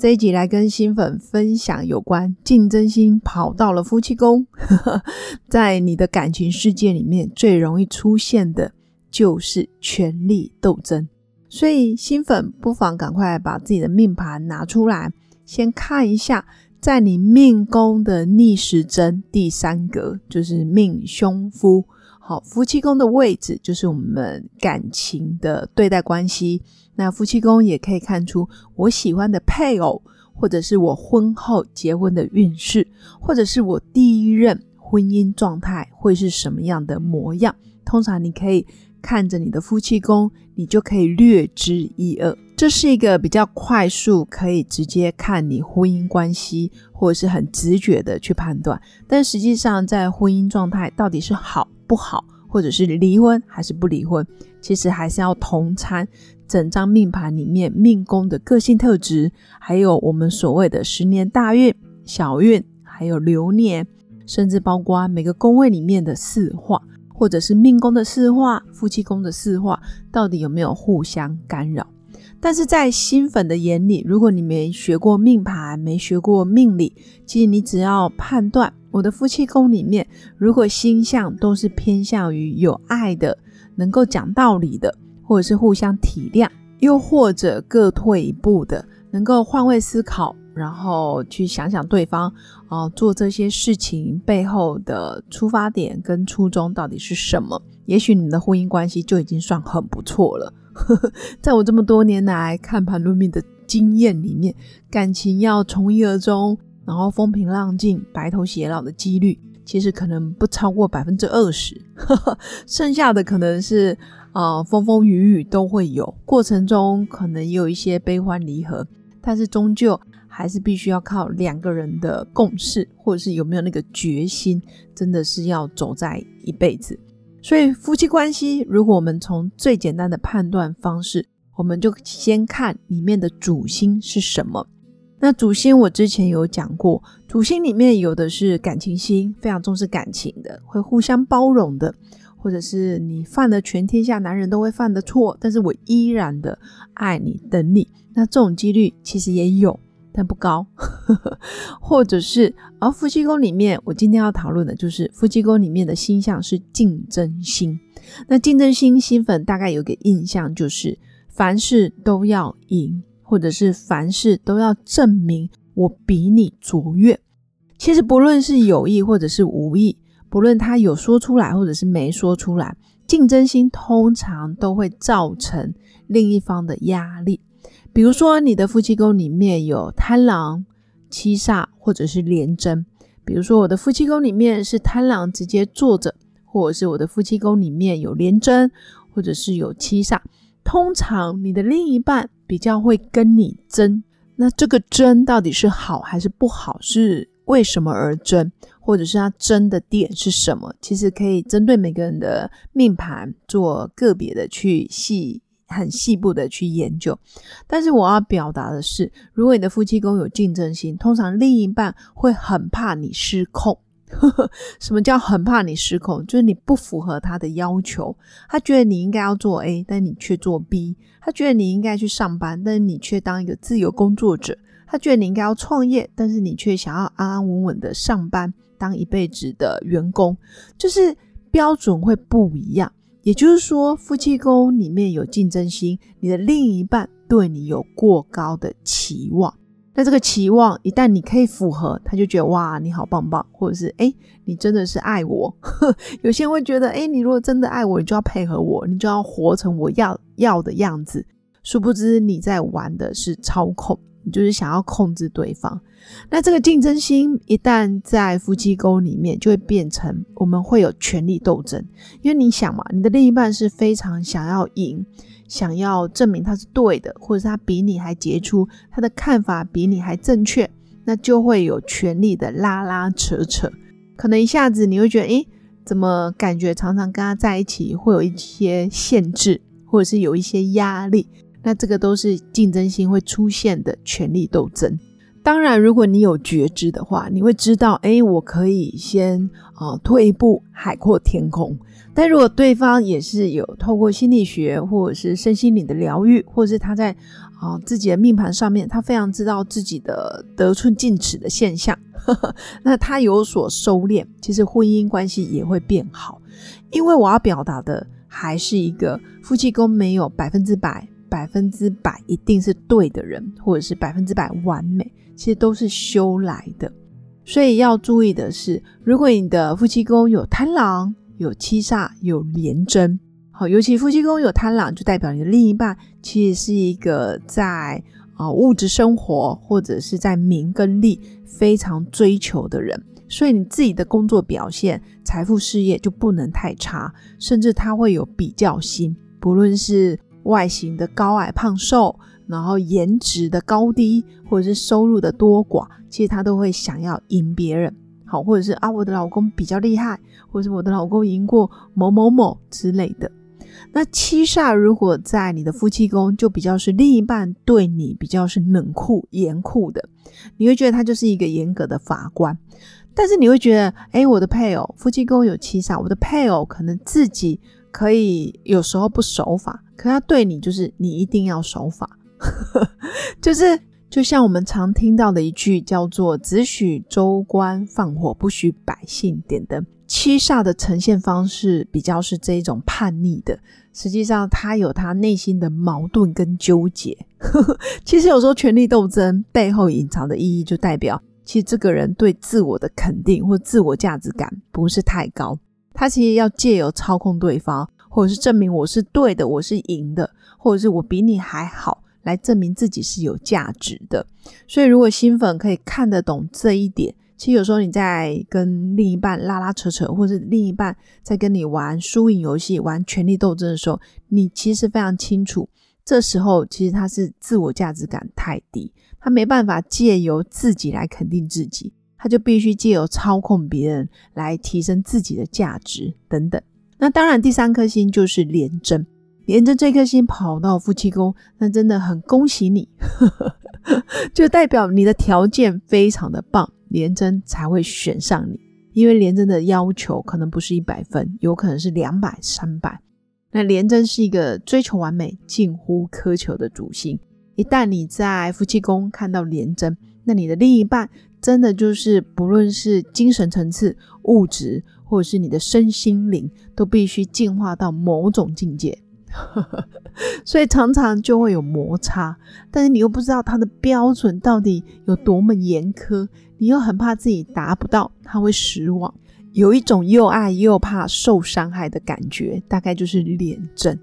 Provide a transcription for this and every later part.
这一集来跟新粉分享有关竞争心跑到了夫妻宫，在你的感情世界里面最容易出现的就是权力斗争，所以新粉不妨赶快把自己的命盘拿出来，先看一下，在你命宫的逆时针第三格就是命凶夫。好，夫妻宫的位置就是我们感情的对待关系。那夫妻宫也可以看出我喜欢的配偶，或者是我婚后结婚的运势，或者是我第一任婚姻状态会是什么样的模样。通常你可以看着你的夫妻宫，你就可以略知一二。这是一个比较快速，可以直接看你婚姻关系，或者是很直觉的去判断。但实际上，在婚姻状态到底是好？不好，或者是离婚还是不离婚，其实还是要同参整张命盘里面命宫的个性特质，还有我们所谓的十年大运、小运，还有流年，甚至包括每个宫位里面的四化，或者是命宫的四化、夫妻宫的四化，到底有没有互相干扰？但是在新粉的眼里，如果你没学过命盘，没学过命理，其实你只要判断。我的夫妻宫里面，如果星象都是偏向于有爱的、能够讲道理的，或者是互相体谅，又或者各退一步的，能够换位思考，然后去想想对方啊做这些事情背后的出发点跟初衷到底是什么，也许你们的婚姻关系就已经算很不错了。在我这么多年来看盘论命的经验里面，感情要从一而终。然后风平浪静、白头偕老的几率，其实可能不超过百分之二十，剩下的可能是啊风风雨雨都会有，过程中可能也有一些悲欢离合，但是终究还是必须要靠两个人的共识，或者是有没有那个决心，真的是要走在一辈子。所以夫妻关系，如果我们从最简单的判断方式，我们就先看里面的主星是什么。那主星我之前有讲过，主星里面有的是感情星，非常重视感情的，会互相包容的，或者是你犯了全天下男人都会犯的错，但是我依然的爱你等你。那这种几率其实也有，但不高。或者是而夫妻宫里面，我今天要讨论的就是夫妻宫里面的星象是竞争星。那竞争星星粉大概有个印象就是凡事都要赢。或者是凡事都要证明我比你卓越，其实不论是有意或者是无意，不论他有说出来或者是没说出来，竞争心通常都会造成另一方的压力。比如说你的夫妻宫里面有贪狼、七煞或者是廉贞，比如说我的夫妻宫里面是贪狼直接坐着，或者是我的夫妻宫里面有廉贞，或者是有七煞。通常你的另一半比较会跟你争，那这个争到底是好还是不好？是为什么而争？或者是他争的点是什么？其实可以针对每个人的命盘做个别的去细、很细部的去研究。但是我要表达的是，如果你的夫妻宫有竞争心，通常另一半会很怕你失控。什么叫很怕你失控？就是你不符合他的要求，他觉得你应该要做 A，但你却做 B；他觉得你应该去上班，但是你却当一个自由工作者；他觉得你应该要创业，但是你却想要安安稳稳的上班，当一辈子的员工，就是标准会不一样。也就是说，夫妻宫里面有竞争心，你的另一半对你有过高的期望。那这个期望一旦你可以符合，他就觉得哇，你好棒棒，或者是哎，你真的是爱我。有些人会觉得，哎，你如果真的爱我，你就要配合我，你就要活成我要要的样子。殊不知你在玩的是操控，你就是想要控制对方。那这个竞争心一旦在夫妻宫里面，就会变成我们会有权力斗争。因为你想嘛，你的另一半是非常想要赢。想要证明他是对的，或者是他比你还杰出，他的看法比你还正确，那就会有权力的拉拉扯扯。可能一下子你会觉得，诶，怎么感觉常常跟他在一起会有一些限制，或者是有一些压力？那这个都是竞争性会出现的权力斗争。当然，如果你有觉知的话，你会知道，哎，我可以先啊退一步，海阔天空。但如果对方也是有透过心理学或者是身心灵的疗愈，或者是他在啊自己的命盘上面，他非常知道自己的得寸进尺的现象，呵 呵那他有所收敛，其实婚姻关系也会变好。因为我要表达的还是一个夫妻宫没有百分之百。百分之百一定是对的人，或者是百分之百完美，其实都是修来的。所以要注意的是，如果你的夫妻宫有贪狼、有七煞、有廉贞，好，尤其夫妻宫有贪狼，就代表你的另一半其实是一个在啊物质生活或者是在名跟利非常追求的人，所以你自己的工作表现、财富、事业就不能太差，甚至他会有比较心，不论是。外形的高矮胖瘦，然后颜值的高低，或者是收入的多寡，其实他都会想要赢别人，好，或者是啊，我的老公比较厉害，或者是我的老公赢过某某某之类的。那七煞如果在你的夫妻宫，就比较是另一半对你比较是冷酷严酷的，你会觉得他就是一个严格的法官，但是你会觉得，哎，我的配偶夫妻宫有七煞，我的配偶可能自己。可以有时候不守法，可他对你就是你一定要守法，就是就像我们常听到的一句叫做“只许州官放火，不许百姓点灯”。七煞的呈现方式比较是这一种叛逆的，实际上他有他内心的矛盾跟纠结。其实有时候权力斗争背后隐藏的意义，就代表其实这个人对自我的肯定或自我价值感不是太高。他其实要借由操控对方，或者是证明我是对的，我是赢的，或者是我比你还好，来证明自己是有价值的。所以，如果新粉可以看得懂这一点，其实有时候你在跟另一半拉拉扯扯，或者另一半在跟你玩输赢游戏、玩权力斗争的时候，你其实非常清楚，这时候其实他是自我价值感太低，他没办法借由自己来肯定自己。他就必须借由操控别人来提升自己的价值等等。那当然，第三颗星就是廉贞。廉贞这颗星跑到夫妻宫，那真的很恭喜你，就代表你的条件非常的棒，廉贞才会选上你。因为廉贞的要求可能不是一百分，有可能是两百、三百。那廉贞是一个追求完美、近乎苛求的主星。一旦你在夫妻宫看到廉贞，那你的另一半。真的就是，不论是精神层次、物质，或者是你的身心灵，都必须进化到某种境界，所以常常就会有摩擦。但是你又不知道他的标准到底有多么严苛，你又很怕自己达不到，他会失望，有一种又爱又怕受伤害的感觉，大概就是脸症。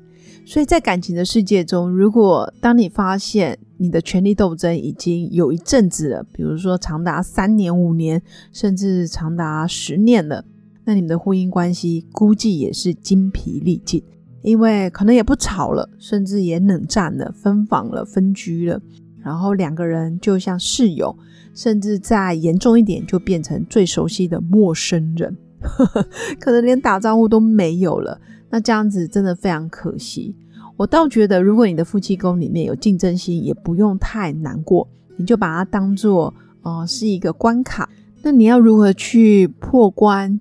所以在感情的世界中，如果当你发现你的权力斗争已经有一阵子了，比如说长达三年、五年，甚至长达十年了，那你们的婚姻关系估计也是精疲力尽，因为可能也不吵了，甚至也冷战了、分房了、分居了，然后两个人就像室友，甚至再严重一点，就变成最熟悉的陌生人，可能连打招呼都没有了。那这样子真的非常可惜。我倒觉得，如果你的夫妻宫里面有竞争心，也不用太难过，你就把它当做呃是一个关卡。那你要如何去破关，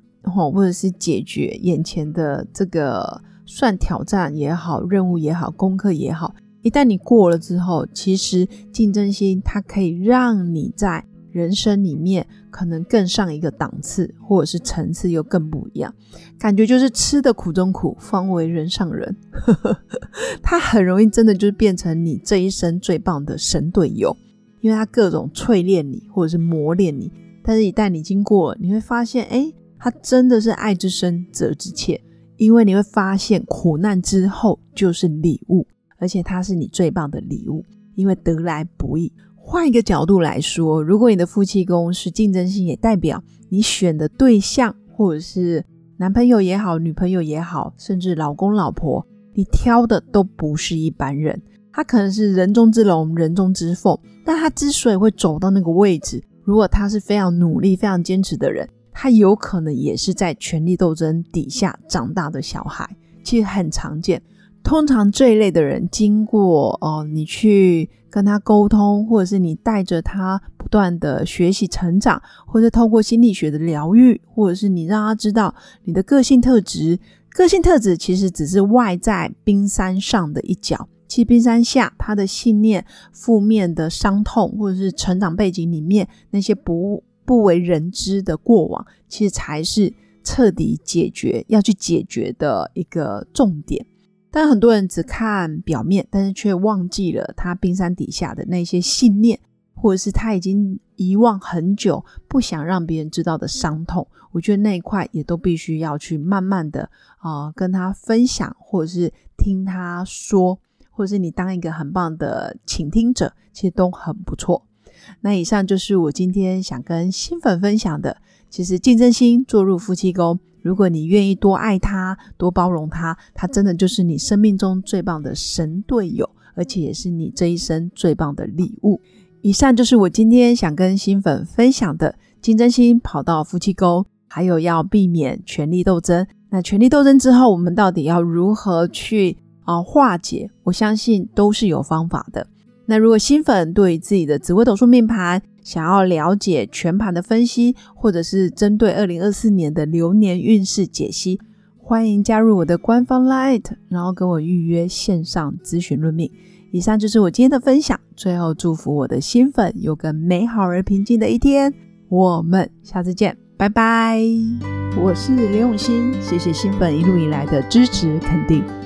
或者是解决眼前的这个算挑战也好、任务也好、功课也好？一旦你过了之后，其实竞争心它可以让你在。人生里面可能更上一个档次，或者是层次又更不一样，感觉就是吃的苦中苦，方为人上人。他很容易真的就是变成你这一生最棒的神队友，因为他各种淬炼你，或者是磨练你。但是，一旦你经过，你会发现，哎，他真的是爱之深责之切，因为你会发现苦难之后就是礼物，而且他是你最棒的礼物，因为得来不易。换一个角度来说，如果你的夫妻宫是竞争性，也代表你选的对象，或者是男朋友也好，女朋友也好，甚至老公老婆，你挑的都不是一般人。他可能是人中之龙，人中之凤，但他之所以会走到那个位置，如果他是非常努力、非常坚持的人，他有可能也是在权力斗争底下长大的小孩，其实很常见。通常这一类的人，经过哦，你去跟他沟通，或者是你带着他不断的学习成长，或者透过心理学的疗愈，或者是你让他知道你的个性特质。个性特质其实只是外在冰山上的一角，其实冰山下他的信念、负面的伤痛，或者是成长背景里面那些不不为人知的过往，其实才是彻底解决要去解决的一个重点。但很多人只看表面，但是却忘记了他冰山底下的那些信念，或者是他已经遗忘很久、不想让别人知道的伤痛。我觉得那一块也都必须要去慢慢的啊跟他分享，或者是听他说，或者是你当一个很棒的倾听者，其实都很不错。那以上就是我今天想跟新粉分享的。其实竞争心坐入夫妻宫。如果你愿意多爱他，多包容他，他真的就是你生命中最棒的神队友，而且也是你这一生最棒的礼物。以上就是我今天想跟新粉分享的：竞争心跑到夫妻宫，还有要避免权力斗争。那权力斗争之后，我们到底要如何去啊化解？我相信都是有方法的。那如果新粉对于自己的紫微斗数命盘，想要了解全盘的分析，或者是针对二零二四年的流年运势解析，欢迎加入我的官方 Light，然后跟我预约线上咨询论命。以上就是我今天的分享，最后祝福我的新粉有个美好而平静的一天。我们下次见，拜拜。我是刘永新，谢谢新粉一路以来的支持肯定。